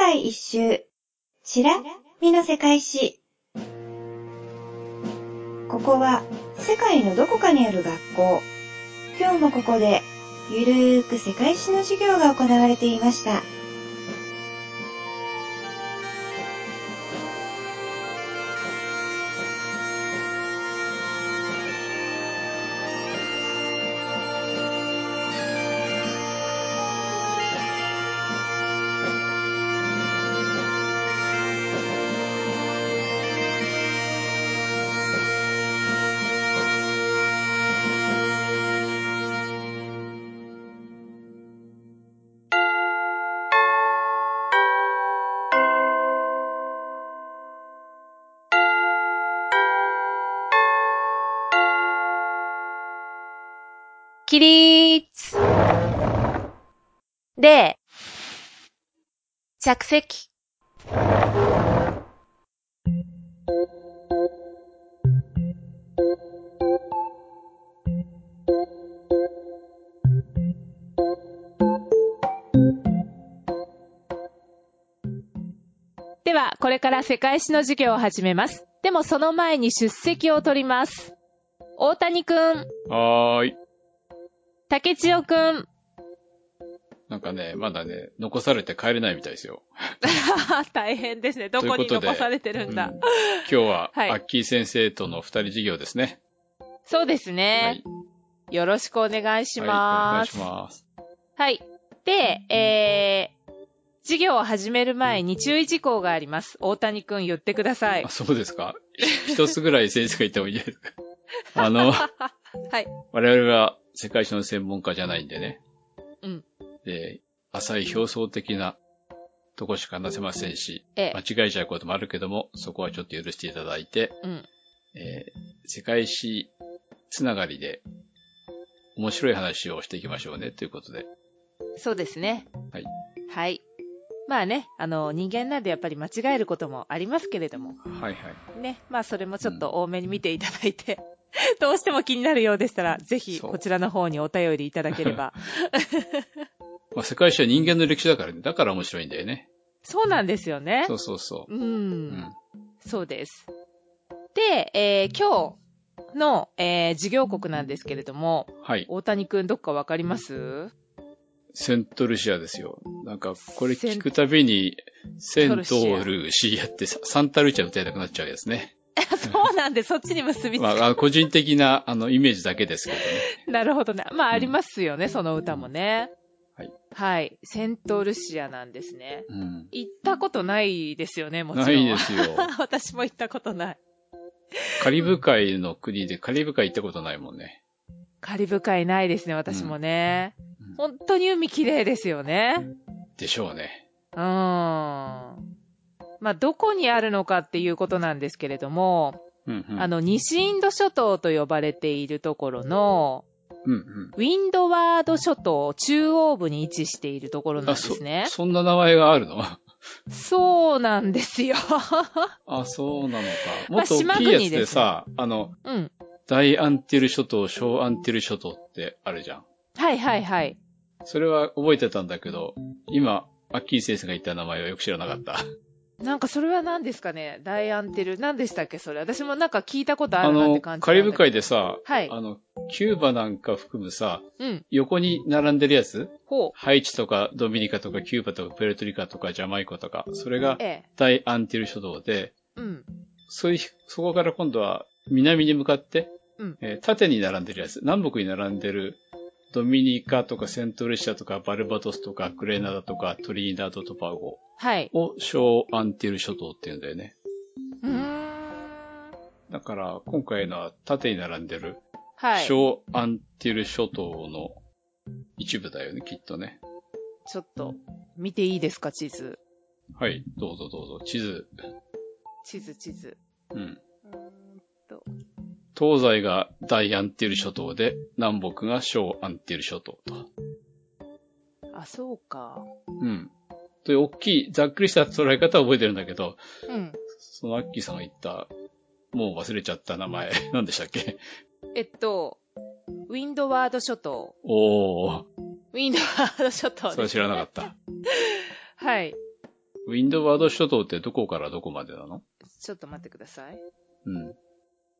界一周。しらみの世界史。ここは世界のどこかにある学校。今日もここでゆるーく世界史の授業が行われていました。起立で、着席。では、これから世界史の授業を始めます。でもその前に出席を取ります。大谷くん、はーい。竹千代くん、なんかね、まだね、残されて帰れないみたいですよ。大変ですね。どこに残されてるんだ。うん今日は、はいアッキー先生との二人授業ですね。そうですはねい。。よろしくお願いしはい、お願いします。ます。はい。で、えー、授業を始める前に注意事項があります。大谷くん言ってくださいあ、。そうですか？ひ一つぐらい先生が言ってもいいですか？あの、はい。我々は世界史の専門家じゃないんでね。うん。で、浅い表層的なとこしか話せませんし、ええ間違えちゃうこともあるけども、そこはちょっと許していただいて、うん。えー世界史つながりで面白い話をしていきましょうねということで。そうですね。はい。はい。まあね、あの、人間なんでやっぱり間違えることもありますけれども、はいはい。ね、まあそれもちょっと多めに見ていただいて、どうしても気になるようでしたら、ぜひこちらの方にお便りいただければ。まあ、世界史は人間の歴史だからね。だから面白いんだよね。そうなんですよね。そうそうそう。うん。うん。そうです。で、えー今日の、えー授業国なんですけれども、はい。大谷くんどっかわかります？セントルシアですよ。なんか、これ聞くたびに、セントルシアってササンタルチア歌いたくなっちゃうやつね。そうなんで、そっちに結びつく。まあ、個人的な、あの、イメージだけですけどね。なるほどね。まあ、うんありますよね、その歌もね。はい。はい。セントルシアなんですね。うん。行ったことないですよね、もちろん。ないですよ。私も行ったことない。カリブ海の国でカリブ海行ったことないもんね。カリブ海ないですね、私もね。うん本当に海綺麗ですよね。でしょうね。うーん。まあ、どこにあるのかっていうことなんですけれども、うんうん。あの、西インド諸島と呼ばれているところの、うんうん。ウィンドワード諸島中央部に位置しているところなんあ、そですね、。そんな名前があるの？そうなんですよ。あ、そうなのか。まあもっと大きいやつでさ、あの、うん。大アンティル諸島、小アンティル諸島ってあるじゃん。はいはいはい。それは覚えてたんだけど、今、アッキー先生が言った名前はよく知らなかった。なんかそれは何ですかね？大アンテル。何でしたっけそれ？私もなんか聞いたことあるなって、感じカリブ海で。でさ、はいあの、キューバなんか含むさ、うん。横に並んでるやつ？ほう。ハイチとかドミニカとかキューバとかプエルトリカとかジャマイカとか、それがええ。大アンティル諸島で、うん。そういう、そこから今度は南に向かって、うんえー縦に並んでるやつ、南北に並んでるドミニカとかセントルシアとかバルバドスとかグレナダとかトリニダード・トバゴはい。を小アンティル諸島って言うんだよね。うーん。だから今回のは縦に並んでるはい。小アンティル諸島の一部だよね、きっとね。ちょっと、見ていいですか地図。はい、どうぞどうぞ。地図。地図地図。うん。東西が大アンティル諸島で、南北が小アンティル諸島と。あ、そうか。うん。という大きい、ざっくりした捉え方は覚えてるんだけど、うん。そのアッキーさんが言った、もう忘れちゃった名前、何でしたっけ？えっと、ウィンドワード諸島。おー、ウィンドワード諸島それ。知らなかった。はい。ウウィンドワード諸島ってどこからどこまでなの？ちょっと待ってください。うん。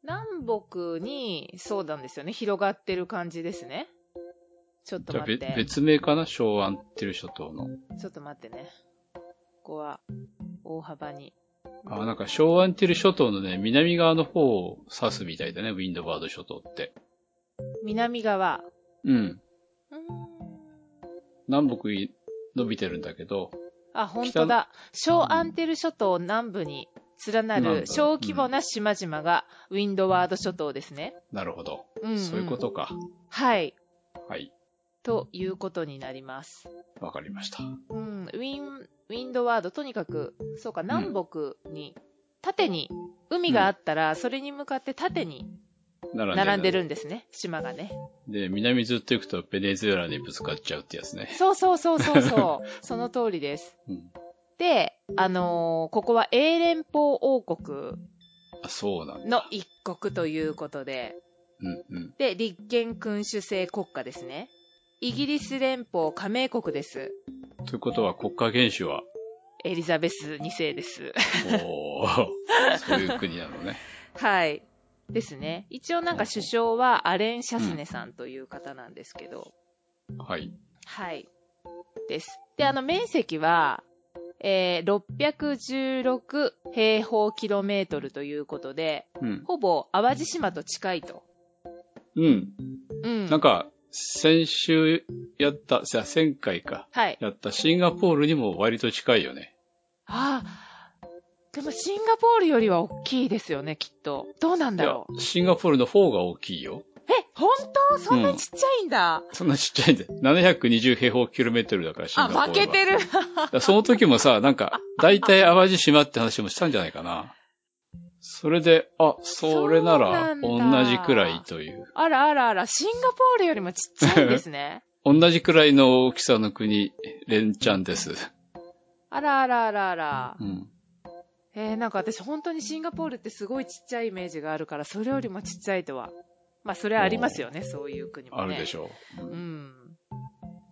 南北に、そうなんですよね。広がってる感じですね。ちょっと待って。別名かな？昭安ってる諸島の。ちょっと待ってね。ここは、大幅に。あ、なんか昭安ってる諸島のね、南側の方を指すみたいだね、ウィンドワード諸島って。南側。うん。ん南北に伸びてるんだけど、あ、本当だ。小アンテル諸島南部に連なる小規模な島々がウィンドワード諸島ですね。なるほど。うん、そういうことか。はい。はい。ということになります。わかりました。うん、ウィン、ウィンドワード、とにかく、そうか、南北に、縦に、海があったら、それに向かって縦に並並んでるんですね、島がね。で、南ずっと行くとベネズエラにぶつかっちゃうってやつね。そうそうそうそうそう。その通りです。うん。で、あのーここは英連邦王国。の一国ということで、うんうん。で、立憲君主制国家ですね。イギリス連邦加盟国です。ということは国家元首は、エリザベス2世です。おー、そういう国なのね。はい。ですね。一応なんか首相はアレン・シャスネさんという方なんですけど、はい。はい。です。で、あの面積は、えー、616平方キロメートルということで、うん。ほぼ淡路島と近いと。うん。うん。なんか、先週やった、じゃあ前回か、はい。やったシンガポールにも割と近いよね。ああ、でもシンガポールよりは大きいですよね、きっと。どうなんだろう。いや、シンガポールの方が大きいよ。え、本当？そんなちっちゃいんだ。そんなちっちゃいんで。720平方キロメートルだから、シンあ、ガポールは。負けてる。その時もさ、なんか、大体淡路島って話もしたんじゃないかな。それで、あ、それなら同じくらいという。あらあらあら、シンガポールよりもちっちゃいんですね。同じくらいの大きさの国、連チャンです。あらあらあらあら。うん。えー、なんか私本当にシンガポールってすごいちっちゃいイメージがあるから、それよりもちっちゃいとは。まあ、それはありますよね、そういう国もね。あるでしょう。ううんん。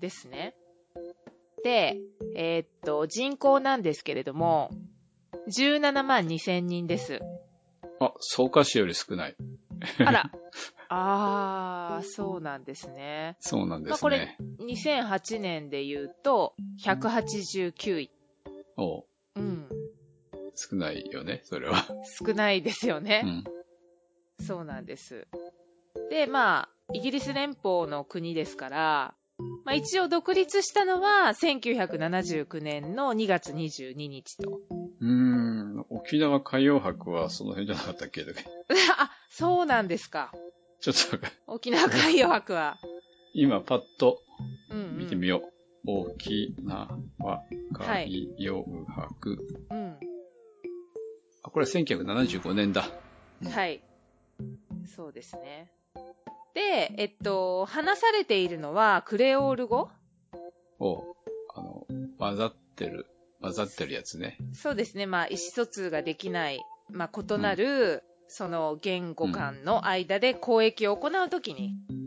ですね。で、えーっと、人口なんですけれども、17万2千人です。あ、草加市より少ない。あら。あー、そうなんですね。そうなんでまあこれすね。、2008年で言うと、189位。おううん。少ないよね、それは。少ないですよね。うん。そうなんです。で、まあ、イギリス連邦の国ですから、まあ一応独立したのは1979年の2月22日と。うーん。沖縄海洋博はその辺じゃなかったっけ？あ、そうなんですか。ちょっと沖縄海洋博は。今パッとうん、うん。見てみよう。沖縄海洋博。うん。あ、これは1975年だ。うんはい。そうですね。で、えっと、話されているのはクレオール語？おうあの、混ざってる、混ざってるやつね。そうですね。まあ、意思疎通ができない、まあ、異なる、その言語間の間で交易を行うときに、うん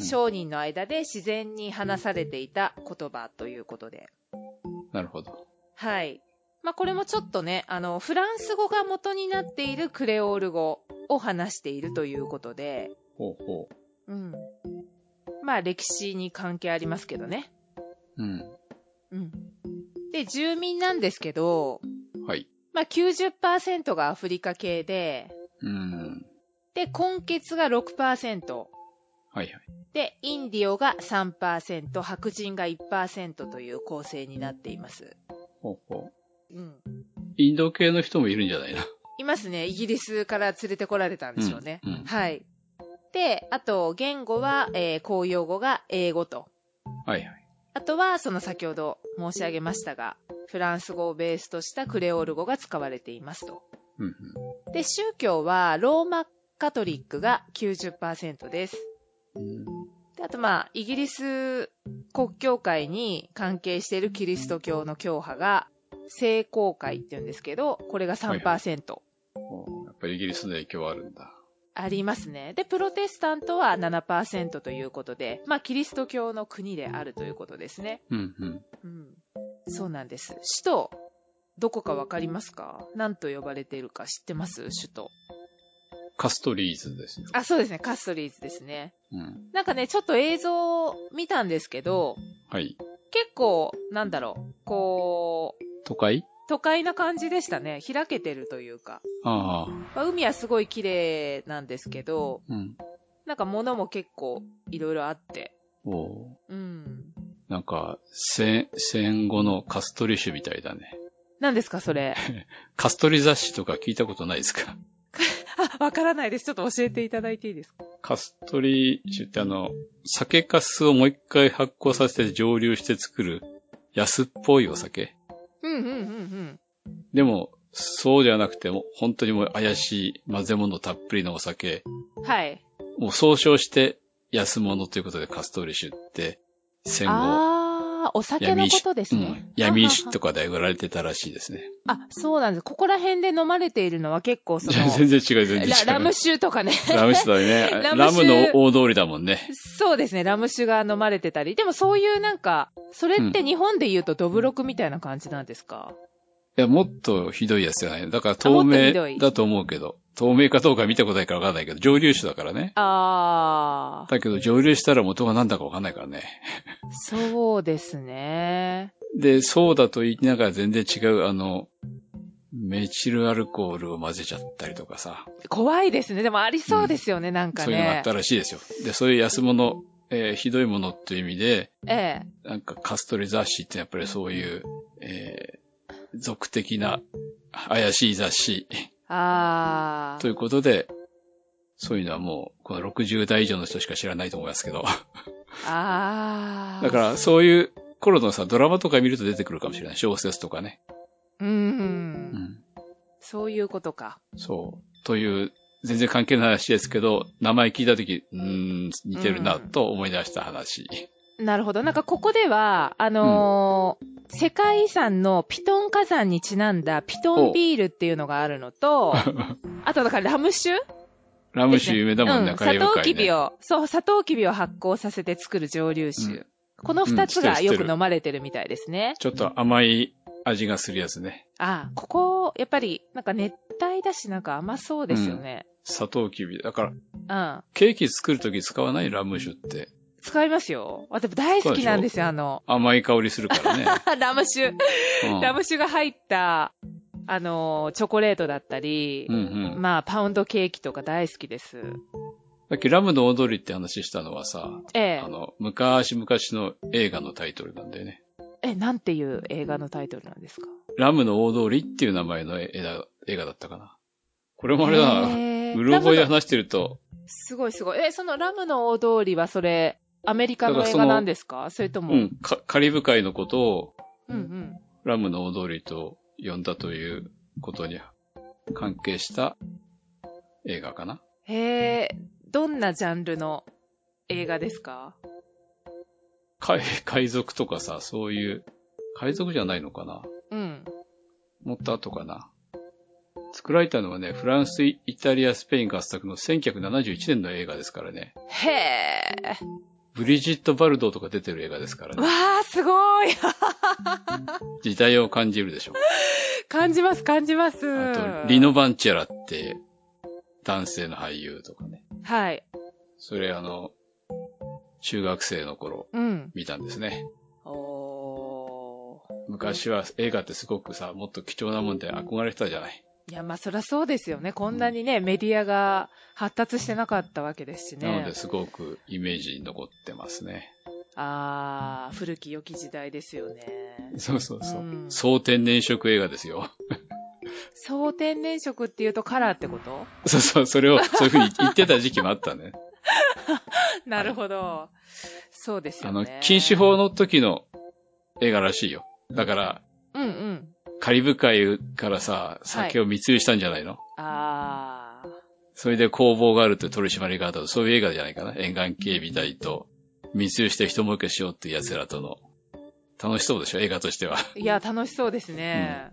商人の間で自然に話されていた言葉ということで。なるほど。はい。まあ、これもちょっとね、あの、フランス語が元になっているクレオール語を話しているということで、ほうほうん。まあ、歴史に関係ありますけどね。う。うん。うん。で、住民なんですけど、はい。まあ、90%がアフリカ系で、うん。で、根血が6%、はいはい。で、インディオが3%、白人が1%という構成になっています。ほうほう。うん。インド系の人もいるんじゃないな。いますね。イギリスから連れてこられたんでしょうね。うんうんはい。で、あと、言語は、えー公用語が英語と。はいはい。あとは、その先ほど申し上げましたが、フランス語をベースとしたクレオール語が使われていますと。うんで、宗教は、ローマカトリックが90%です。うん。であと、まあ、イギリス国教会に関係しているキリスト教の教派が、聖公会って言うんですけど、これが3%。おやっぱりイギリスの影響はあるんだ。ありますね。で、プロテスタントは7%ということで、まあ、キリスト教の国であるということですね。うんうん。うん。そうなんです。首都、どこかわかりますか？何と呼ばれているか知ってます？首都。カストリーズですよ。あ、そうですね。カストリーズですね。うん。なんかね、ちょっと映像見たんですけど、はい。結構、なんだろう、こう、都会？都会な感じでしたね。開けてるというか。ああ。まあ、海はすごい綺麗なんですけど、うん。なんか物も結構いろいろあって。おううん。なんか、戦、戦後のカストリ種みたいだね。何ですか、それ？カストリ雑誌とか聞いたことないですか？あ、わからないです。ちょっと教えていただいていいですか？カストリ種ってあの、酒粕をもう一回発酵させて蒸留して作る安っぽいお酒。うんうんうんうん。でも、そうじゃなくても、本当にもう怪しい混ぜ物たっぷりのお酒。はい。もう総称して安物ということでカストリ種って、戦後、あー、お酒のことですね。うん、闇石とかで売られてたらしいですね。あ、そうなんです。ここら辺で飲まれているのは結構その、全然違う、全然違う。ラ ラム酒とかね。ラム酒だね。ララムの大通りだもんね。そうですね。ラム酒が飲まれてたり。でもそういうなんか、それって日本で言うとドブロクみたいな感じなんですか、いや、もっとひどいやつじゃない。だから透明だと思うけど、透明かどうか見たことないからわかんないけど、蒸留酒だからね。あー、だけど蒸留したら元が何だかわかんないからね。そうですね。で、そうだと言いながら全然違う、あの、メチルアルコールを混ぜちゃったりとかさ、怖いですね。でもありそうですよね、なんかねそういうのがあっ。たらしいですよ。で、そういう安物、えーひどいものっていう意味で、ええ。なんかカストリ雑誌ってやっぱりそういう、えー、俗的な怪しい雑誌あー。ということで、そういうのはもう、この60代以上の人しか知らないと思いますけど。あー。だから、そういう頃のさ、ドラマとか見ると出てくるかもしれない。小説とかね。う。うんん。そういうことか。そう。という、全然関係ない話ですけど、名前聞いたとき、うーん、似てるなと思い出した話。なるほど。なんかここでは、あのー世界遺産のピトン火山にちなんだピトンビールっていうのがあるのと、あとだからラム酒？ラム酒有名だもんね、うん、カリサトウブ海ね。キビを、そう、サトウキビを発酵させて作る蒸留酒。うんこの二つがよく飲まれてるみたいですね。ちょっと甘い味がするやつね。あ、ここ、やっぱり、なんか熱帯だし、なんか甘そうですよね。砂糖きび。だから、うん。ケーキ作るとき使わないラム酒って。使いますよ。私大好きなんですよ、あの、甘い香りするからね。ラム酒。うんラム酒が入った、あの、チョコレートだったりう、んうん。まあ、パウンドケーキとか大好きです。さっきラムの踊りって話したのはさ、ええあ。の、昔々の映画のタイトルなんだよね。え、なんていう映画のタイトルなんですか？ラムの大通りっていう名前の映画だったかな。これもあれだな。うろ覚えで話してると、すごいすごい。え、そのラムの大通りはそれ、アメリカの映画なんですか？それとも、うん、かカリブ海のことをうんうん。ラムの大通りと呼んだということに関係した映画かな。へえ、どんなジャンルの映画ですか？海海賊とかさ、そういう、海賊じゃないのかな？うん。もっと後かな。作られたのはね、フランス、イタリア、スペイン合作の1971年の映画ですからね。へえ。ブリジット・バルドーとか出てる映画ですからわね。ー、すごい 時代を感じるでしょ。感じます、感じます。あと、リノ・バンチェラって男性の俳優とかね。はい。それあの、中学生の頃うん。見たんですね。おー。昔は映画ってすごくさ、もっと貴重なもんで憧れてたじゃない。いや、まあ、そりゃそうですよね。こんなにね、メディアが発達してなかったわけですしね。なのですごくイメージに残ってますね。あー、古き良き時代ですよね。そうそうそう。うん総天然色映画ですよ。総天然色っていうとカラーってこと？そうそう、それをそういうふうに言ってた時期もあったね。なるほど。そうですあよね。の、禁止法の時の映画らしいよ。だから、うんうん。カリブ海からさ、酒を密輸したんじゃないの、あー。それで工房があるって取り締まりがあったと、そういう映画じゃないかな。沿岸警備隊と密輸して人儲けしようっていう奴らとの。楽しそうでしょ、映画としては。いや、楽しそうですね。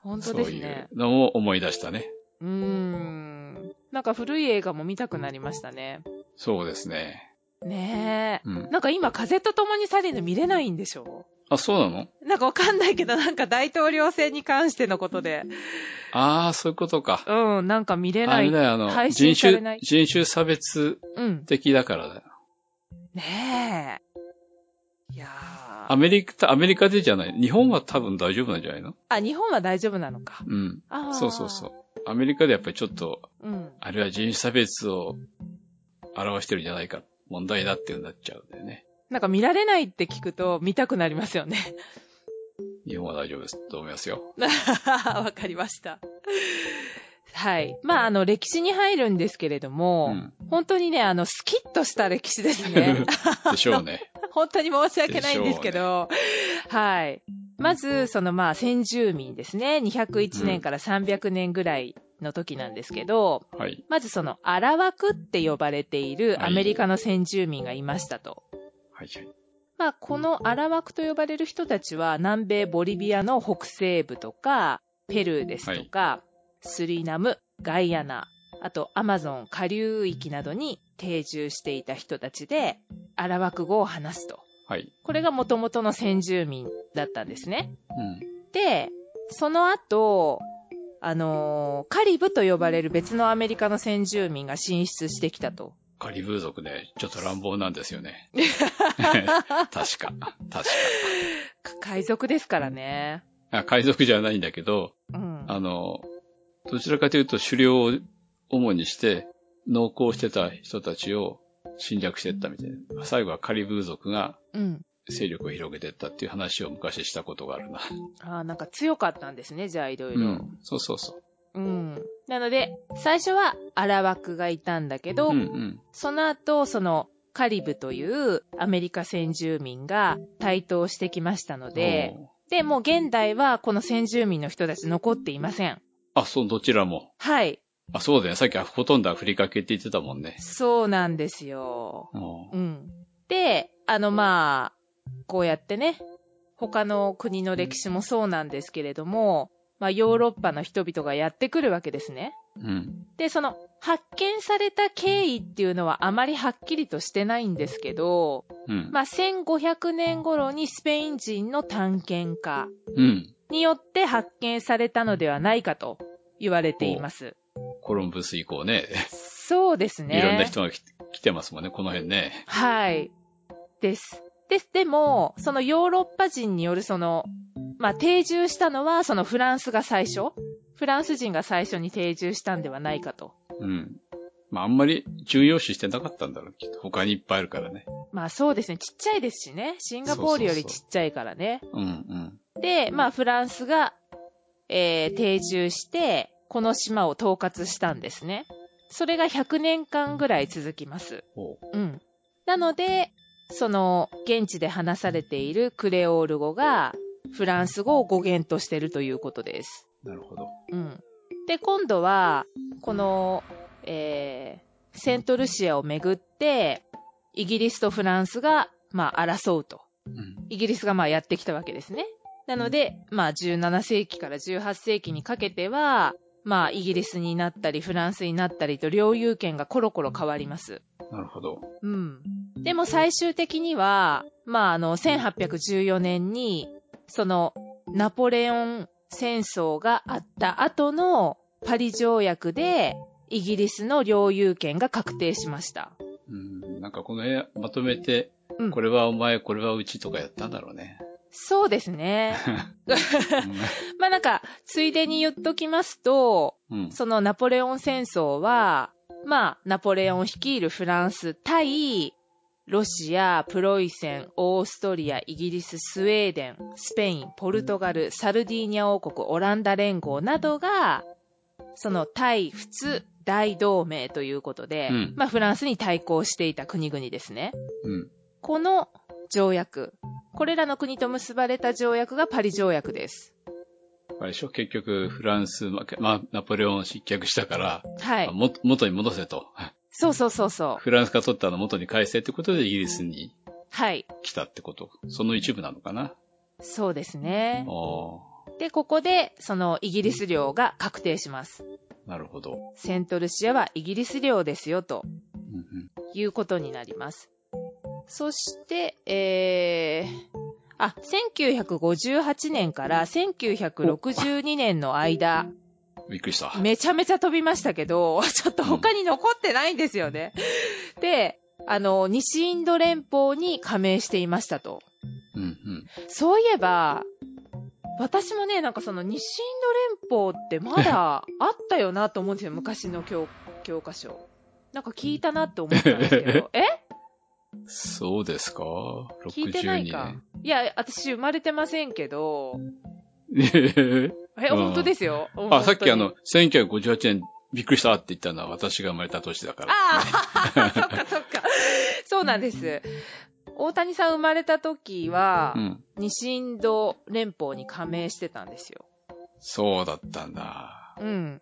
本当ですそういねう。のも思い出したね。うーん。なんか古い映画も見たくなりましたね。そうですね。ねえ。うん。なんか今、風と共に去りぬ見れないんでしょ？あ、そうなの？なんかわかんないけど、なんか大統領選に関してのことで。ああ、そういうことか。うん、なんか見れない。あれだよ、あの、配人種人種差別うん。的だからだよ。ねえ。いやー。アメリカ、アメリカでじゃない？日本は多分大丈夫なんじゃないの？あ、日本は大丈夫なのか。うん。あーそうそうそう。アメリカでやっぱりちょっと、うん。あれは人種差別を表してるんじゃないか、問題だっていうなっちゃうんだよね。なんか見られないって聞くと見たくなりますよね。日本は大丈夫ですと思いますよ。わかりました。はい。まあ、あの、歴史に入るんですけれども、うん本当にね、あの、スキッとした歴史ですね。でしょうね。本当に申し訳ないんですけど、はい。まず、そのまあ、先住民ですね。201年から300年ぐらいの時なんですけど、はい。まずその、アラワクって呼ばれているアメリカの先住民がいましたと。はいはい。まあ、このアラワクと呼ばれる人たちは、南米ボリビアの北西部とか、ペルーですとか、スリナム、ガイアナ、あとアマゾン下流域などに定住していた人たちで、アラワク語を話すと。はい。これが元々の先住民だったんですね。うん。で、その後、あのーカリブと呼ばれる別のアメリカの先住民が進出してきたと。カリブー族ね、ちょっと乱暴なんですよね。確か。確か。か海賊ですからね。あ海賊じゃないんだけど、うん。あの、どちらかというと狩猟を主にして、農耕してた人たちを侵略していったみたいな。最後はカリブー族がうん。勢力を広げていったっていう話を昔したことがあるな。ああ、なんか強かったんですね、じゃあいろいうろ。ん。そうそうそう。うん。なので、最初はアラワクがいたんだけど、うんうん。その後、そのカリブというアメリカ先住民が台頭してきましたので、で、もう現代はこの先住民の人たち残っていません。あ、そう、どちらも。はい。あ、そうだよ。さっきはほとんどアフリカ系って言ってたもんね。そうなんですよ。うん。で、あのまあ、こうやってね、他の国の歴史もそうなんですけれども、まあヨーロッパの人々がやってくるわけですね。うん。で、その発見された経緯っていうのはあまりはっきりとしてないんですけど、うん。まあ1500年頃にスペイン人の探検家うん。によって発見されたのではないかと言われています。コロンブス以降ね、そうですね。いろんな人が来来てますもんね、この辺ね。はい。です。です。でも、そのヨーロッパ人によるその、まあ、定住したのは、そのフランスが最初？フランス人が最初に定住したんではないかと。うん。まあ、あんまり重要視してなかったんだろう、きっと。他にいっぱいあるからね。まあそうですね。ちっちゃいですしね。シンガポールよりちっちゃいからね。うんうん。で、まあフランスが、えー、定住して、この島を統括したんですね。それが100年間ぐらい続きます。うん。なので、その、現地で話されているクレオール語が、フランス語を語源としてるということです。なるほど。うん。で、今度は、この、えー、セントルシアをめぐって、イギリスとフランスが、まあ、争うと。うん。イギリスがまあやってきたわけですね。なので、まあ17世紀から18世紀にかけては、まあイギリスになったりフランスになったりと領有権がコロコロ変わります。なるほど。うん。でも最終的には、まああの1814年に、そのナポレオン戦争があった後のパリ条約でイギリスの領有権が確定しました。うん。なんかこの辺まとめて、うんこれはお前、これはうちとかやったんだろうね。そうですね。まあなんか、ついでに言っときますと、うん。そのナポレオン戦争は、まあ、ナポレオン率いるフランス対、ロシア、プロイセン、オーストリア、イギリス、スウェーデン、スペイン、ポルトガル、サルディーニャ王国、オランダ連合などが、その対仏大同盟ということで、うんまあフランスに対抗していた国々ですね。うん。この条約、これらの国と結ばれた条約がパリ条約です。あれでしょ？結局、フランスまあ、ナポレオン失脚したから、はい。も元に戻せと。そうそうそうそう。フランスが取ったの元に返せってことでイギリスにはい。来たってこと？その一部なのかな？そうですね。あで、ここで、そのイギリス領が確定します。あ、なるほど。セントルシアはイギリス領ですよ、とうんうんいうことになります。そして、えー、あ、1958年から1962年の間、びっくりした。めちゃめちゃ飛びましたけど、ちょっと他に残ってないんですよね。で、あの、西インド連邦に加盟していましたと。うんうん。そういえば、私もね、なんかその西インド連邦ってまだ あったよなと思うんですよ、昔の教教科書。なんか聞いたなって思ったんですけど。え？そうですか？聞いてないか62。いや、私生まれてませんけど。年。え、うん本当ですよ。あ、さっきあの本、1958年びっくりしたって言ったのは私が生まれた年だから。ああ、そっかそっか。そうなんです。大谷さん生まれた時はう、ん。西インド連邦に加盟してたんですよ。そうだったんだ。うん。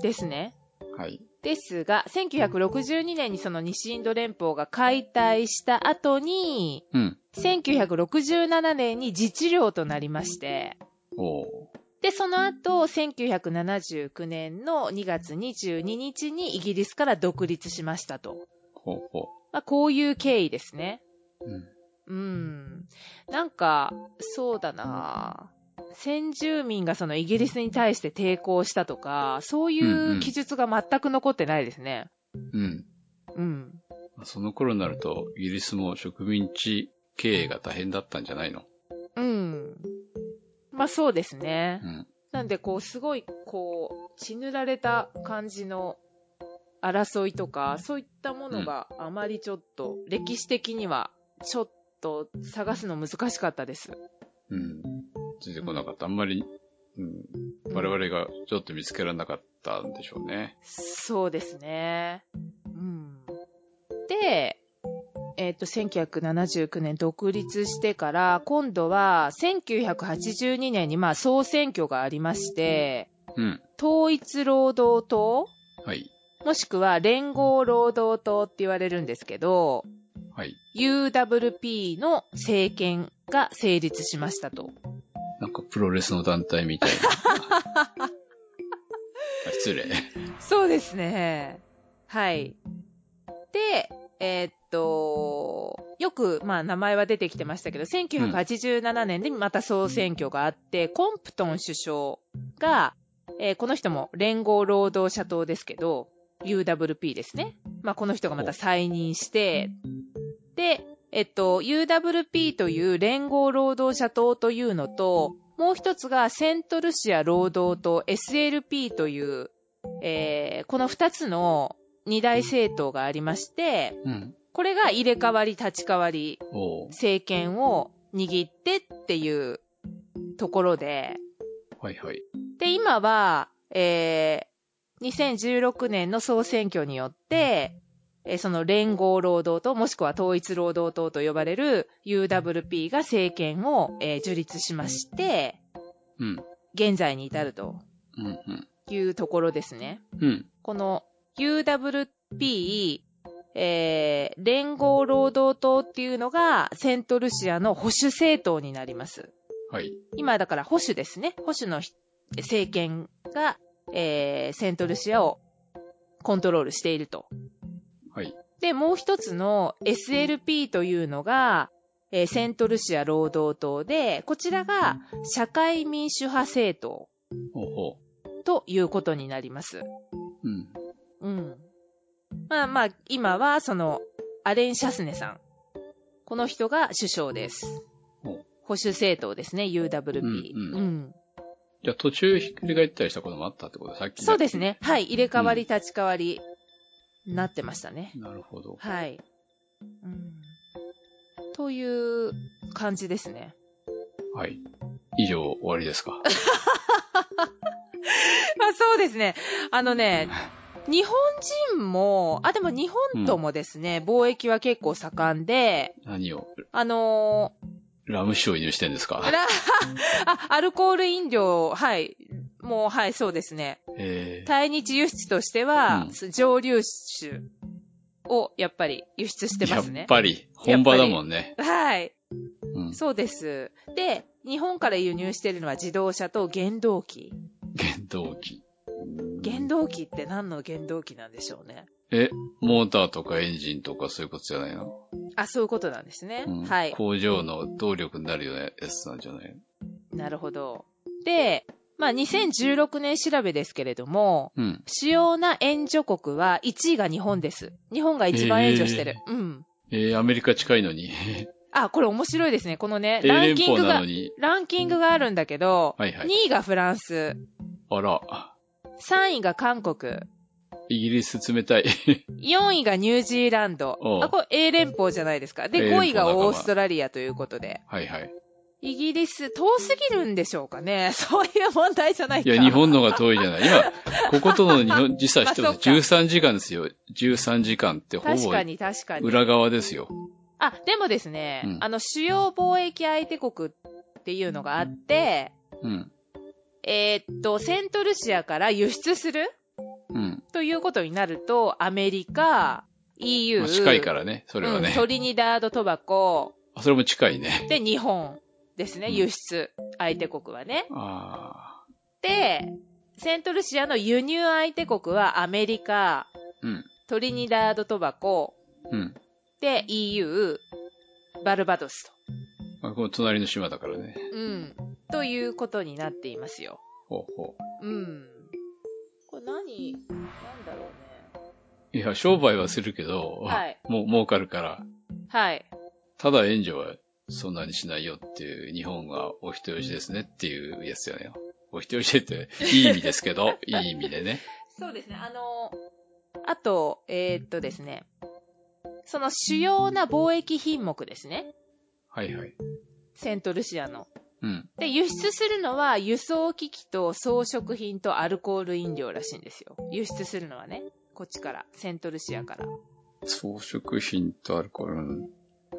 ですね。はい。ですが、1962年にその西インド連邦が解体した後に、うん。1967年に自治領となりまして、で、その後、1979年の2月22日にイギリスから独立しましたと。ほうほまあ、こういう経緯ですね。う。うん。うん。なんか、そうだな先住民がそのイギリスに対して抵抗したとか、そういんううん記述が全く残ってないですね。うん。うん。その頃になると、イギリスも植民地経営が大変だったんじゃないの？うん。まあそうですねう。ん。なんでこう、すごい、こう、血塗られた感じの争いとか、そういったものがあまりちょっと、歴史的には、ちょっと探すの難しかったです。うん。出てこなかった。あんまり、うん。我々がちょっと見つけられなかったんでしょうね。そうですね。うん。で、えっ、と、1979年独立してから、今度は1982年にまあ総選挙がありまして、うん。統一労働党はい。もしくは連合労働党って言われるんですけど、はい。UWP の政権が成立しましたと。なんかプロレスの団体みたいな。あ失礼。そうですね。はい。で、えーっと、よく、まあ名前は出てきてましたけど、1987年でまた総選挙があって、コンプトン首相が、えーこの人も連合労働者党ですけど、UWP ですね。まあこの人がまた再任して、で、えっと、UWP という連合労働者党というのと、もう一つがセントルシア労働党 SLP という、えーこの二つの二大政党がありまして、うん。これが入れ替わり立ち替わり政権を握ってっていうところで、はいはい。で、今は、えー2016年の総選挙によって、えーその連合労働党もしくは統一労働党と呼ばれる UWP が政権を、えー樹立しまして、うん。現在に至るとうんうん。いうところですね。うん。この UWP、えー連合労働党っていうのがセントルシアの保守政党になります。はい。今だから保守ですね。保守のひ政権が、えーセントルシアをコントロールしていると。はい。で、もう一つの SLP というのが、えーセントルシア労働党で、こちらが社会民主派政党ほうほということになります。う。うん。うん。まあまあ、今はその、アレン・シャスネさん。この人が首相です。保守政党ですね、UWP。うんうんうんじゃあ途中ひっくり返ったりしたこともあったってことさっきそうです。ね。はい。入れ替わり立ち替わり、なってましたね。なるほど。はい。うん。という感じですね。はい。以上終わりですか。まあそうですね。あのね、日本人も、あ、でも日本ともですね、貿易は結構盛んで、何を？あのラム酒を輸入してんですか？あ、アルコール飲料、はい。もう、はい、そうですね。えー、対日輸出としては、うん蒸留酒をやっぱり輸出してますねやっ。ぱり、本場だもんね。はい。うん。そうです。で、日本から輸入しているのは自動車と原動機。原動機。原動機って何の原動機なんでしょうね。え、モーターとかエンジンとかそういうことじゃないの、あ、そういうことなんですね。うんはい。工場の動力になるようなやつなんじゃないの？なるほど。で、まあ、2016年調べですけれども、うん。主要な援助国は1位が日本です。日本が一番援助してる。うん。えー、アメリカ近いのに？あ、これ面白いですね。このね、低ラン連キングが。ランキングがあるんだけど、はいはい2位がフランス、あら、3位が韓国、イギリス冷たい。4位がニュージーランド。あ、これ A 連邦じゃないですか。で、A 連邦5位がオーストラリアということで。はいはい。イギリス、遠すぎるんでしょうかね。そういう問題じゃないか。いや、日本のが遠いじゃない。今、こことの日本時差してもま あそっか13時間ですよ。13時間ってほぼ確かに確かに。裏側ですよ。あ、でもですね、うんあの、主要貿易相手国っていうのがあって、うん。えーっと、セントルシアから輸出する？うん。ということになると、アメリカ、EU、まあ、近いからね、それはねうん。トリニダード・トバコ、あそれも近いね。で、日本ですね、うん輸出、相手国はね。あで、セントルシアの輸入相手国はアメリカ、あ。うん。トリニダード・トバコ、うん。で、EU、バルバドスまあ、この隣の島だからね。と。うん。ということになっていますよ。ほうほうん。これ何、なんだろうね。う。いや、商売はするけど、はいもう儲かるから、はい。ただ援助はそんなにしないよっていう、日本はお人よしですねっていうやつだよね。お人よしって、いい意味ですけど、いい意味でね。そうですね。あの、あと、えーっとですね。その主要な貿易品目ですね。はいはい。セントルシアの。うん。で、輸出するのは輸送機器と装飾品とアルコール飲料らしいんですよ。輸出するのはね。こっちから。セントルシアから。装飾品とアルコール。うん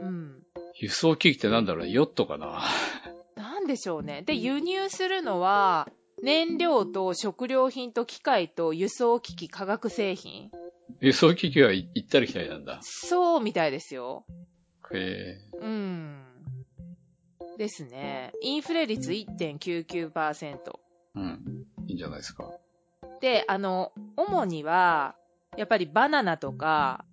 うん。輸送機器ってなんだろうねヨットかななんでしょうね。で、輸入するのは、燃料と食料品と機械と輸送機器、化学製品。輸送機器は行ったり来たりなんだ。そうみたいですよ。へうん。ですね。インフレ率1.99%。え。うん。いいんじゃないですか。で、あの、主には、やっぱりバナナとか、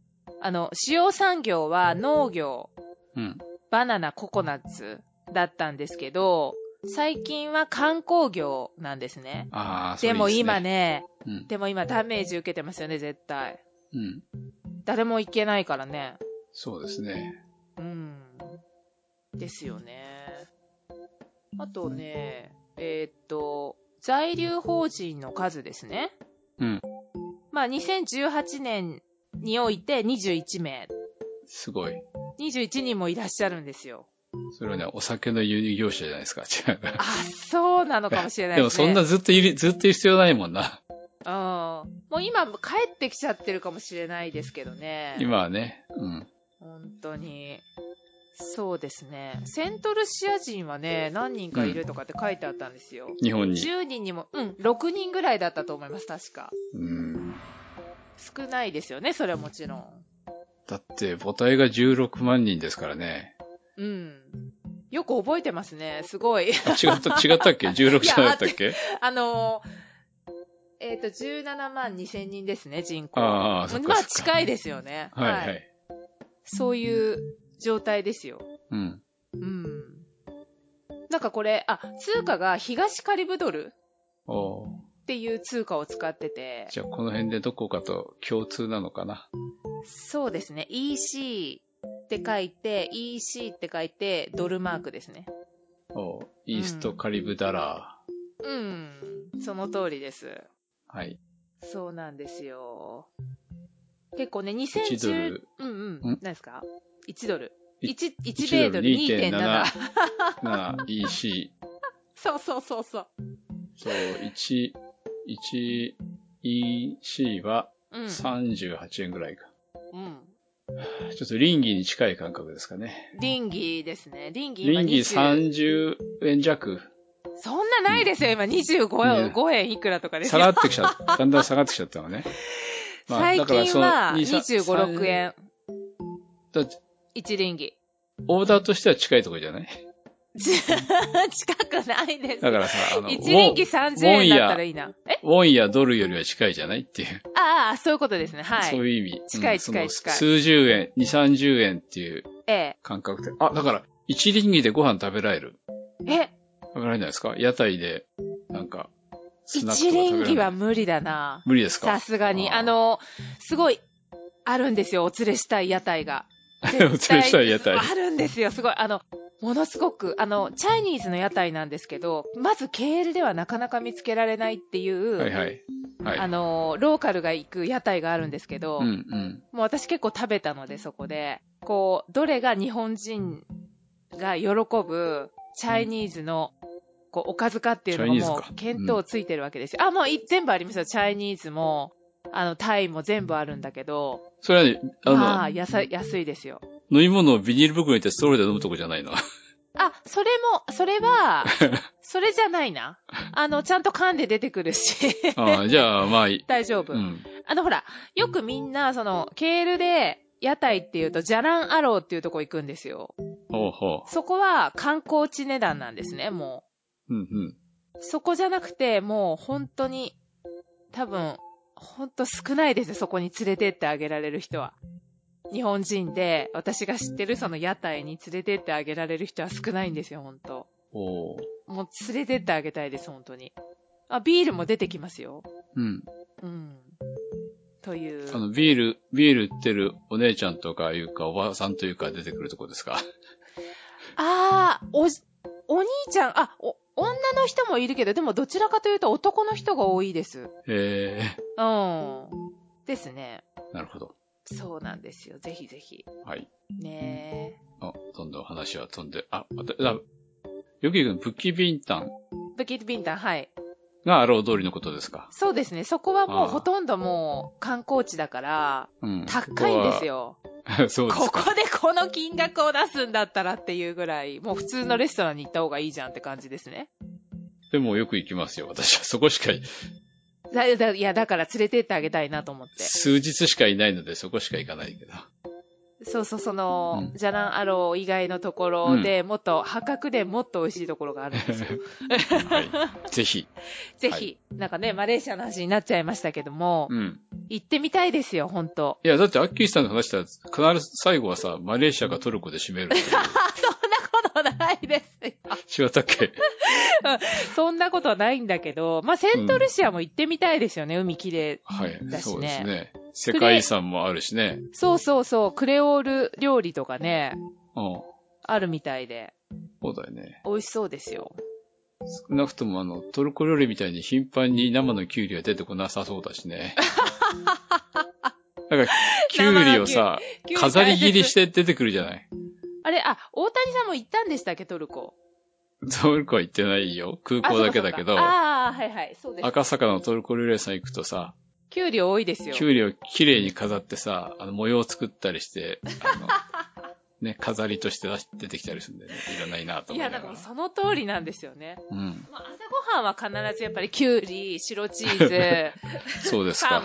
あの、主要産業は農業、うん。バナナ、ココナッツだったんですけど、最近は観光業なんですね。ああ、でも今。ね、うん。でも今ダメージ受けてますよね、絶対。うん。誰も行けないからね。そうですね。うん。ですよね。あとね、えーっと、在留邦人の数ですね。うん。まあ、2018年において21名。すごい。21人もいらっしゃるんですよ。それはね、お酒の輸入業者じゃないですか。違う。あ、そうなのかもしれないでもですね。そんなずっといる、ずっといる必要ないもんな。うん。もう今帰ってきちゃってるかもしれないですけどね。今はね。うん。本当に。そうですね。セントルシア人はね、何人かいるとかって書いてあったんですよ。日本に。10人にも、うん、6人ぐらいだったと思います、確か。うん。少ないですよね、それはもちろん。だって母体が16万人ですからね。うん。よく覚えてますね、すごい。あ違った、違ったっけ ?16 じゃなかったっけ？あのー、えっ、と、17万2千人ですね、人口。ああまあ、近いですよね。はいはい。そういう状態ですよ。うん。うん。なんかこれ、あ、通貨が東カリブドルっていう通貨を使ってて、じゃあこの辺でどこかと共通なのかな？そうですね、EC って書いて、EC って書いて、ドルマークですね。おーイーストカリブダラうん、その通りです。ー。はい。そうなんですよ。結構ね、1ド2010ル、うんうんん、何ですか？?1 ドル。い1、1米ドル2.7。7 EC。そうそうそうそう。そう、1、1 EC はうん。38円ぐらいか。うん。ちょっとリンギーに近い感覚ですかね。リンギーですね。リンギリンギー20 30円弱。そんなないですよ、今25円、ね5円いくらとかです下よ。がってきちゃった。だんだん下がってきちゃったのね。まあ最近は2 25、6円。だって1リンギ。オーダーとしては近いところじゃない？近くないです。だからさ、あの、一人機30円だったらいいな。え？ウォンやドルよりは近いじゃない？っていう。ああ、そういうことですね。はい。そういう意味。近いうん近い近いその数十円、二、三十円っていうえ感覚で。あ、だから、一輪機でご飯食べられる？え？え、食べられないですか？屋台で、なんか、一輪機は無理だな。無理ですか？さすがに。あの、すごい、あるんですよ。お連れしたい屋台が。あるんですよ。すごい。あの、ものすごく、あの、チャイニーズの屋台なんですけど、まず KL ではなかなか見つけられないっていう、はいはい。はい。あの、ローカルが行く屋台があるんですけど、うんうん。もう私結構食べたので、そこで。こう、どれが日本人が喜ぶチャイニーズの、こう、おかずかっていうのがもう、見当ついてるわけですよ。あ、もうい全部ありますよ。チャイニーズも、あの、タイも全部あるんだけど、それはね、あの、まあ、安いですよ。飲み物をビニール袋に入れてストローで飲むとこじゃないの。あ、それも、それは、それじゃないな。あの、ちゃんと噛んで出てくるし、ああ、じゃあ、まあいい。大丈夫。うん。あの、ほら、よくみんな、その、ケールで、屋台っていうと、ジャランアローっていうとこ行くんですよ。ほうほそこは観光地値段なんですね、もう。うんうん。う。そこじゃなくて、もう本当に、多分、本当少ないですよ、そこに連れてってあげられる人は。日本人で、私が知ってるその屋台に連れてってあげられる人は少ないんですよ、本当おーもう連れてってあげたいです、本当に。あ、ビールも出てきますよ。うん。うん。という。あの、ビール、ビール売ってるお姉ちゃんとかいうか、おばさんというか出てくるとこですか？あー、おじ、お兄ちゃん、あ、お、女の人もいるけど、でもどちらかというと男の人が多いです。えうん。ですね。ー、なるほど。そうなんですよ。ぜひぜひ。はい。ねあ、どんどん話は飛んで、あ、また、あよく言うブッキビンタンえ。ブキットビンタン、はい。がアロー通りのことですか。そうですね。そこはもうほとんどもう観光地だから、うん。高いんですよ。よ。そうですか。ここでこの金額を出すんだったらっていうぐらい、もう普通のレストランに行った方がいいじゃんって感じですね。でもよく行きますよ、私は。そこしか、だだいや、だから連れてってあげたいなと思って。数日しかいないのでそこしか行かないけど。そうそう、その、うんジャランアロー以外のところで、もっと破格でもっと美味しいところがあるんですよ。はい。ぜひ。ぜひ、なんかね、マレーシアの話になっちゃいましたけども、うん。行ってみたいですよ、本当いや、だってアッキーさんの話したら、必ず最後はさ、マレーシアかトルコで締める ないですよ。う。違ったっけそんなことはないんだけど、まあ、セントルシアも行ってみたいですよね、海きれい。はい。だしねそうですね。世界遺産もあるしね。そうそうそう、クレオール料理とかね、うん。あるみたいで、そうだよね。美味しそうですよ。少なくともあの、トルコ料理みたいに頻繁に生のキュウリは出てこなさそうだしね。だから、キュウリをさ、飾り切りして出てくるじゃない？あれ、あ、大谷さんも行ったんでしたっけ、トルコ？トルコは行ってないよ。空港だけだけど、ああ、はいはい、そうです。赤坂のトルコ料理屋さん行くとさ、キュウリ多いですよ。キュウリをきれいに飾ってさ、あの模様を作ったりして、あの、ね、飾りとして出てきたりするんでね、いらないなと思いながら。なんかもうその通りなんですよね。うん。まあ、朝ごはんは必ずやっぱりキュウリ、白チーズ、そうですか。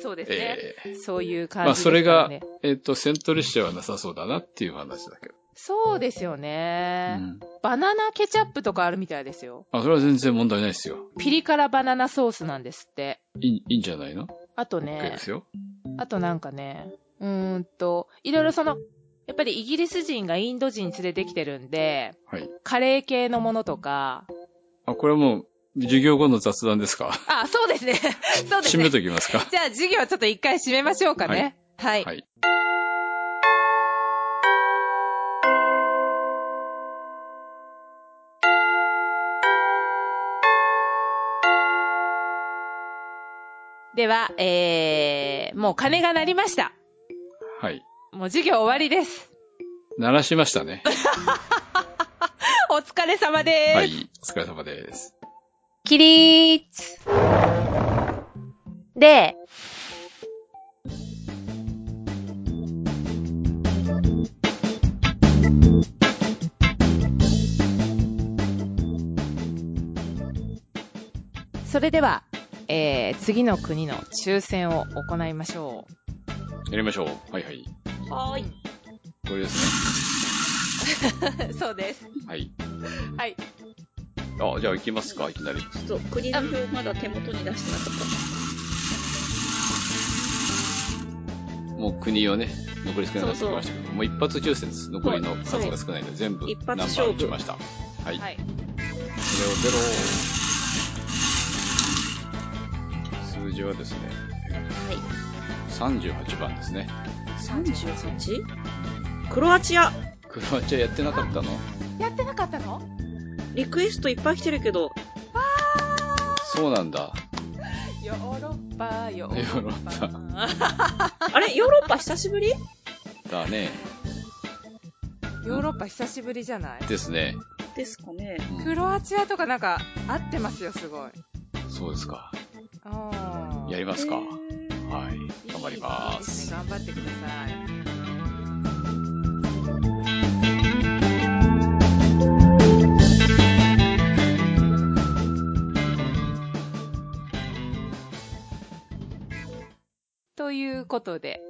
そうですね。ええそういう感まあ、じそれがえっ、と、セントルシアはなさそうだなっていう話だけど。そうですようね、ん。バナナケチャップとかあるみたいですよ。あ、それは全然問題ないですよ。ピリ辛バナナソースなんですって。いいいいんじゃないの？あとねで、すよ。あとなんかね、うーんと、いろいろその、ぱりイギリス人がインド人連れてきてるんで、はい。カレー系のものとか、あ、これはもう、授業後の雑談ですか？あ、そうですね。そうです締めね。ときますか？じゃあ授業ちょっと一回締めましょうかね。はい。はい。では、えー、もう鐘が鳴りました。はい。もう授業終わりです。鳴らしましたね。お疲れ様です。はい。お疲れ様です。起立。で、それでは、えー、次の国の抽選を行いましょやりましょう。はいはい。う。はーい。これです そうです。ね。はい。はい。あ、じゃあ行きますか、いきなり。ちょっと国の表まだ手元に出してなかっもう国をね、残り少なくなってきましたけど、もう一発抽選です。残りの数が少ないので、全部一ナンバ発勝負ー打ちました。はい。はい。これをゼロ。数字はですね、た。はい。38番ですね。38? クロアチアクロアチアやってなかったの？やってなかったの？リクエストいっぱい来てるけど、そうなんだ。ヨーロッパ、ヨーロッパ。あれ？ヨーロッパ久しぶり？だね。ヨーロッパ久しぶりじゃない？ですね。ですかね。うんクロアチアとかなんか合ってますよ、すごい。そうですか。やりますか。はい。頑張りま。すね、頑張ってください。ということで、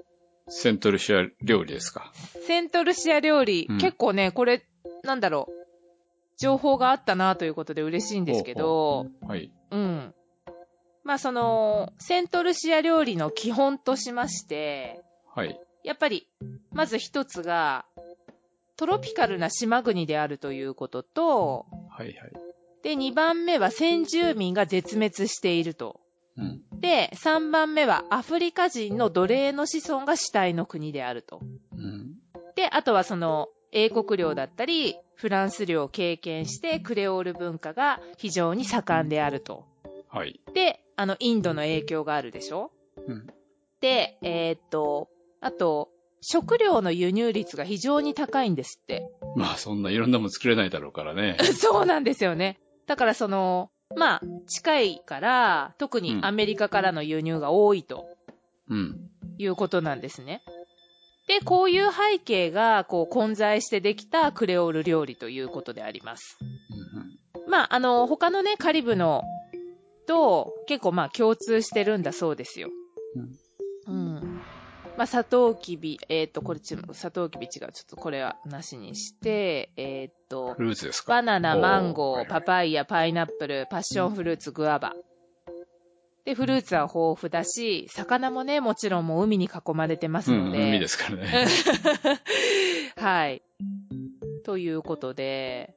セントルシア料理ですか？セントルシア料理、うん結構ね、これ、なんだろう、情報があったなということで嬉しいんですけど、はい。うん。まあその、セントルシア料理の基本としまして、はい。やっぱり、まず一つが、トロピカルな島国であるということと、はいはい。で、2番目は先住民が絶滅していると。うん。で、3番目はアフリカ人の奴隷の子孫が主体の国であると。うん。で、あとはその、英国領だったり、フランス領を経験して、クレオール文化が非常に盛んであると。はい。で、あの、インドの影響があるでしょ？うん。で、えーっと、あと、食料の輸入率が非常に高いんですって。まあそんないろんなもん作れないだろうからね。そうなんですよね。だからその、まあ、近いから、特にアメリカからの輸入が多いとうん。いうことなんですね。で、こういう背景が、こう、混在してできたクレオール料理ということであります。うんまあ、あの、他のね、カリブのと結構まあ共通してるんだそうですよ。うん。まあ、サトウキビ、えっ、と、これち、サトウキビ違う。ちょっとこれはなしにして、えっ、とフ、ルーツですか？バナナ、マンゴー、パパイヤ、パイナップル、パッションフルーツ、グアバ。で、フルーツは豊富だし、魚もね、もちろんもう海に囲まれてますうん、ので。海ですからね。はい。ということで、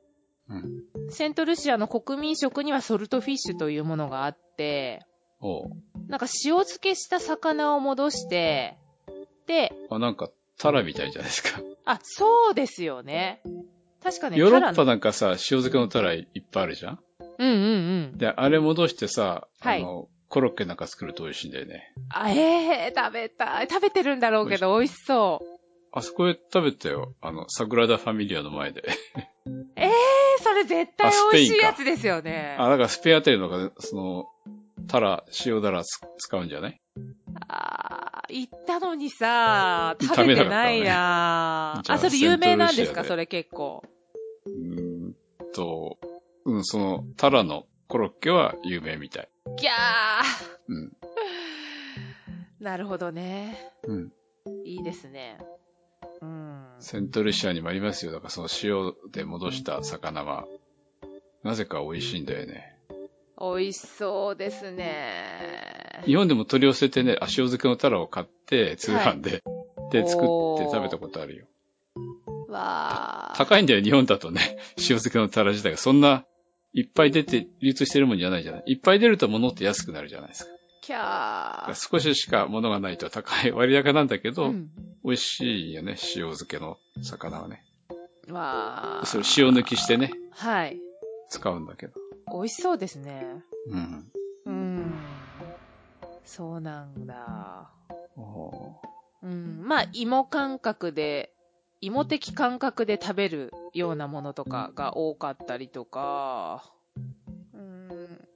うん。セントルシアの国民食にはソルトフィッシュというものがあって、なんか塩漬けした魚を戻して、で、あ、なんか、タラみたいじゃないですか。あ、そうですよね。確かね、ヨーロッパなんかさ、塩漬けのタラいっぱいあるじゃん？うんうんうん。で、あれ戻してさ、はいあの、コロッケなんか作ると美味しいんだよね。あ、ええ食べたい。食べてるんだろうけど、美味しそう。あそこで食べたよ。あの、サグラダ・ファミリアの前で。ええそれ絶対美味しいやつですよね。あ、だからスペアあたりのが、その、タラ、塩タラつ使うんじゃない？あー行ったのにさ、食べてないなじゃああ、それ有名なんですかそれ結構。うーんと、うん、その、タラのコロッケは有名みたい。ギャうん。ーなるほどね。うん。いいですね。うん。セントルシアにもありますよ。だからその塩で戻した魚は、なぜか美味しいんだよね。美味しそうですね。日本でも取り寄せてね、あ、塩漬けのタラを買って、通販で、で、作って食べたことあるよ。わー。高いんだよ、日本だとね。塩漬けのタラ自体が。そんな、いっぱい出て、流通してるもんじゃないじゃない。いっぱい出ると物って安くなるじゃないですか。キャー。少ししか物がないと高い割高なんだけど、うん美味しいよね、塩漬けの魚はね。わー。それ塩抜きしてね、はい。使うんだけど。美味しそうですね。うん。うん。そうなんだ。おうん。まあ、芋感覚で、芋的感覚で食べるようなものとかが多かったりとか、うん。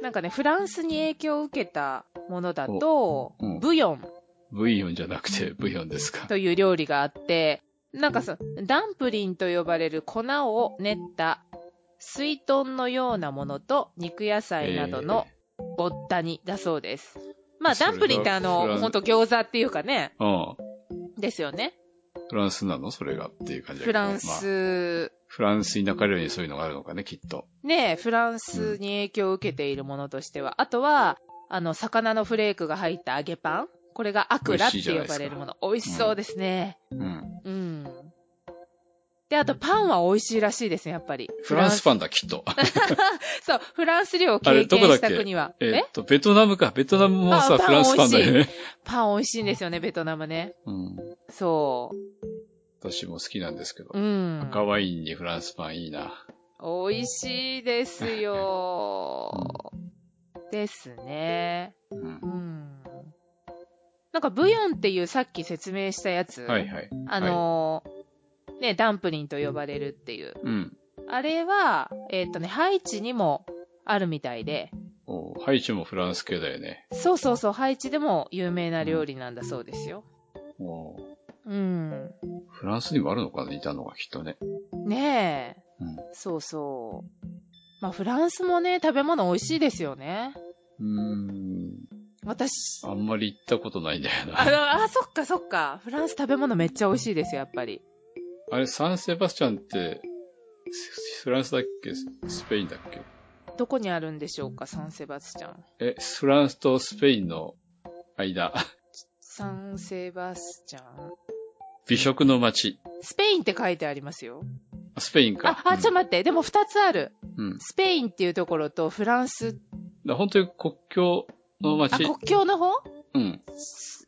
なんかね、フランスに影響を受けたものだと、うんブヨンブイヨンじゃなくてブイヨンですか。という料理があって、なんかさ、ダンプリンと呼ばれる粉を練った水豚のようなものと肉野菜などのぼった煮だそうです。まあ、ダンプリンってあの、ンほんと餃子っていうかね、うん。ですよね。フランスなの？それがっていう感じだけど。フランまあス、フランスに泣かれるようにそういうのがあるのかね、きっと。ねえ、フランスに影響を受けているものとしては。あとは、あの、魚のフレークが入った揚げパンこれがアクラって呼ばれるもの。美味しそうですね。うん。うん。で、あとパンは美味しいらしいですね、やっぱり。フランスパンだ、きっと。そう、フランス領を経験した国は。えっと、ベトナムか。ベトナムもさ、フランスパンだよね。パン美味しいんですよね、ベトナムね。うん。そう。私も好きなんですけど。うん。赤ワインにフランスパンいいな。美味しいですよ。ですね。うんう。ん。なんかブヨンっていうさっき説明したやつ。はいはい。あのーね、ダンプリンと呼ばれるっていう。うん。あれは、えっ、とね、ハイチにもあるみたいで、おハイチもフランス系だよね。そうそうそう、ハイチでも有名な料理なんだそうですよ。おうん。フランスにもあるのかな、いたのがきっとね。ねえ。うん。そうそう。まあ、フランスもね、食べ物美味しいですよね。うーん。私、あんまり行ったことないんだよあな。の、あ、そっかそっか。フランス食べ物めっちゃ美味しいですよ、やっぱり。あれ、サンセバスチャンって、スフランスだっけ？スペインだっけ？どこにあるんでしょうか、サンセバスチャン。え、フランスとスペインの間。サンセバスチャン。美食の街。スペインって書いてありますよ。あスペインか。あ、あ、ちょっと待って。でも二つある。うん。うん。スペインっていうところとフランス。だ本当に国境のあ、街。国境の方？うん。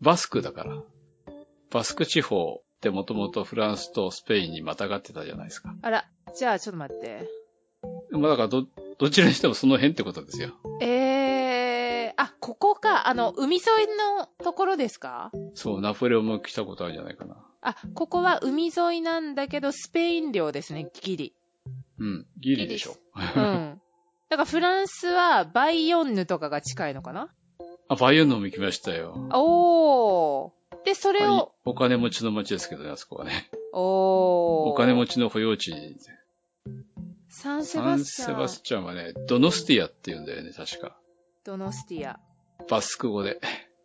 バスクだから。バスク地方ってもともとフランスとスペインにまたがってたじゃないですか。あら、じゃあちょっと待って。まあだからど、どちらにしてもその辺ってことですよ。えー、あ、ここか。あの、海沿いのところですか？そう、ナポレオンも来たことあるんじゃないかな。あ、ここは海沿いなんだけど、スペイン領ですね、ギリ。うん。ギリでしょ。うん。だからフランスはバイヨンヌとかが近いのかな？あ、バイオンヌも行きましたよ。おー。で、それはいを、お金持ちの街ですけどね、あそこはね。おー。お金持ちの保養地。サンセサンバスチャン。セバスチャンはね、ドノスティアって言うんだよね、確か。ドノスティア。バスク語で。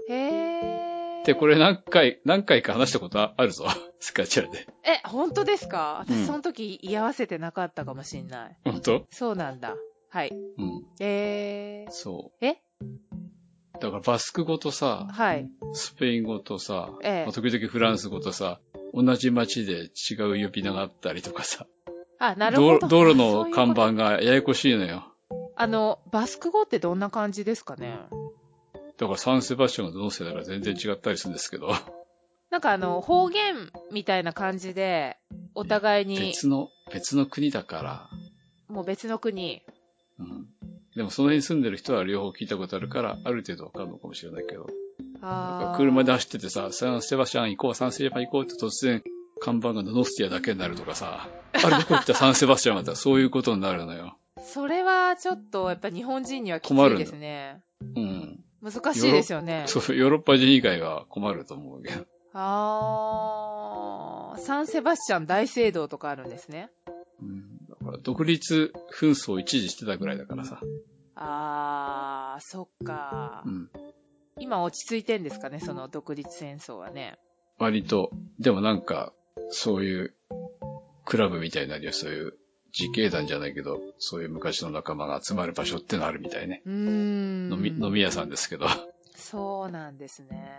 へー。で、これ何回、何回か話したことあるぞ。スカチャラで。え、本当ですか？うん私その時居合わせてなかったかもしんない。本当？そうなんだ。はい。うん。えー。そえ？う。だからバスク語とさ、はい。スペイン語とさ、ええまあ時々フランス語とさ、同じ街で違う呼び名があったりとかさ、あ、なるほど。道道路あの看板がややこしいのよ。あの、バスク語ってどんな感じですかね？だからサンセバスチャンがどの世だから全然違ったりするんですけど、なんかあの、方言みたいな感じで、お互いに、別の、別の国だから、もう別の国。うん。でもその辺に住んでる人は両方聞いたことあるから、ある程度わかるのかもしれないけど、車で走っててさ、サンセバスチャン行こう、サンセバ行こうって突然、看板がノスティアだけになるとかさ、あれどこ行ったサンセバスチャンまたそういうことになるのよ。それはちょっと、やっぱ日本人にはきついですね。うん。難しいですよね。そう、ヨーロッパ人以外は困ると思うけど。あー、サンセバスチャン大聖堂とかあるんですね。うん。独立紛争を一時してたぐらいだからさ。あー、そっかう。ん。今落ち着いてんですかね、その独立戦争はね。割と、でもなんか、そういう、クラブみたいなりはそういう、自警団じゃないけど、そういう昔の仲間が集まる場所ってのあるみたいね。うーん。飲み、飲み屋さんですけど。そうなんですね。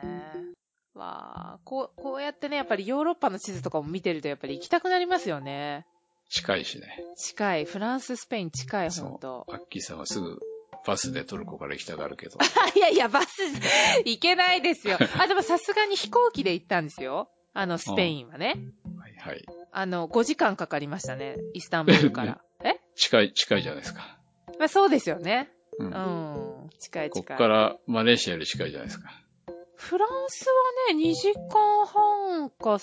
わあ、こう、こうやってね、やっぱりヨーロッパの地図とかも見てるとやっぱり行きたくなりますよね。近いしね。近い。フランス、スペイン近い、ほんと。アッキーさんはすぐバスでトルコから行きたがるけど。いやいや、バス、行けないですよ。あ、でもさすがに飛行機で行ったんですよ。あの、スペインはね。はいはい。あの、5時間かかりましたね。イスタンブールから。え？近い、近いじゃないですか。まあそうですよね。う。うんん。近いこ近い。っからマレーシアより近いじゃないですか。フランスはね、2時間半か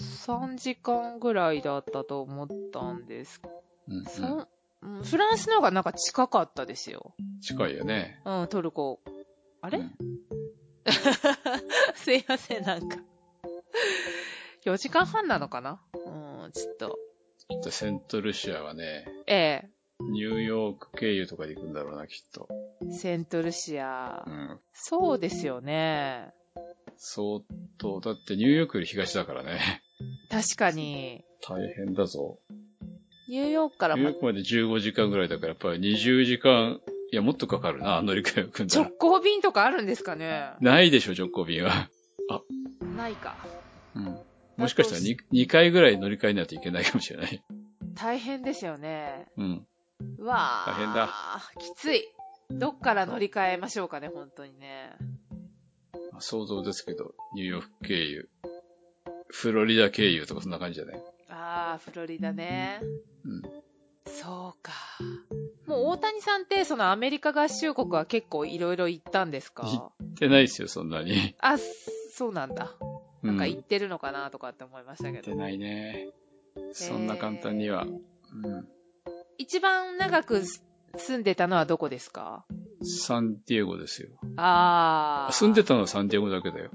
3時間ぐらいだったと思ったんです。うん、そうん。うんフランスの方がなんか近かったですよ。近いよね。うん、トルコ。あれ、うん すいません、なんか。4時間半なのかな？うん、ちょっと。きっとセントルシアはね、えニューヨーク経由とかで行くんだろうな、きっと。え、セントルシアう。ん。そうですよね。相当、だってニューヨークより東だからね。確かに。大変だぞ。ニューヨークからもニューヨークまで15時間ぐらいだから、やっぱり20時間、いや、もっとかかるな、乗り換えを組んだ直ら。行便とかあるんですかねないでしょ、直行便は。ないか。うん。もしかしたら 2, 2回ぐらい乗り換えないといけないかもしれない。大変ですよね。うん。うわー大変だ。きつい。どっから乗り換えましょうかね、本当にね。まあ想像ですけど、ニューヨーク経由、フロリダ経由とかそんな感じじゃないあー、フロリダね。うん。そうか。もう大谷さんって、そのアメリカ合衆国は結構いろいろ行ったんですか？行ってないですよ、そんなに。あ、そうなんだ。うなんか行ってるのかなとかって思いましたけど。行ってないね。そんな簡単には。うん。一番長く住んでたのはどこですか？サンディエゴですよ。あー。住んでたのはサンディエゴだけだよ。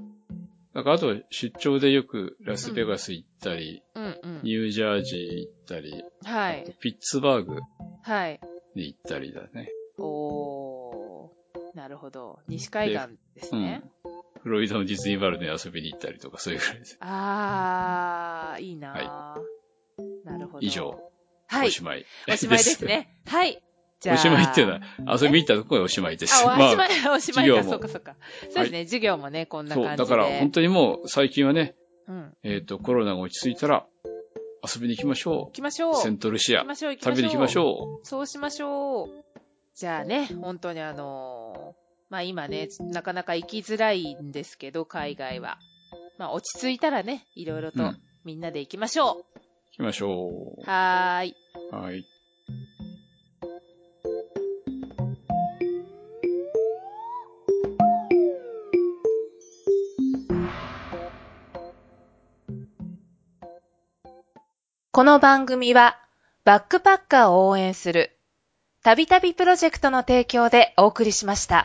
だからあとは出張でよくラスベガス行ったり、うんうん。ニュージャージー行ったり、はい。ピッツバーグはい。に行ったりだね。おー。なるほど。西海岸ですね。フロリダのディズニーワールドに遊びに行ったりとか、そういうぐらいです。あー、いいなー、なるほど。以上、はい。おしまい。おしまいです。ね。はい。じゃあ。おしまいっていうのは、遊びに行ったところがおしまいです。あ、おしまい、おしまいか、そうかそうか。そうですね、授業もね、こんなそう、感じで。だから本当にもう最近はね、うん。えっ、と、コロナが落ち着いたら、遊びに行きましょう。行きましょう。セントルシア行き、ましょう、行きましょう。食べに行きましょそうしましょう。じゃあね、本当にあのーまあ今ね、なかなか行きづらいんですけど、海外は。まあ落ち着いたらね、いろいろとうんみんなで行きましょう。う。行きましょはーい。う。はい。この番組は、バックパッカーを応援する、たびたびプロジェクトの提供でお送りしました。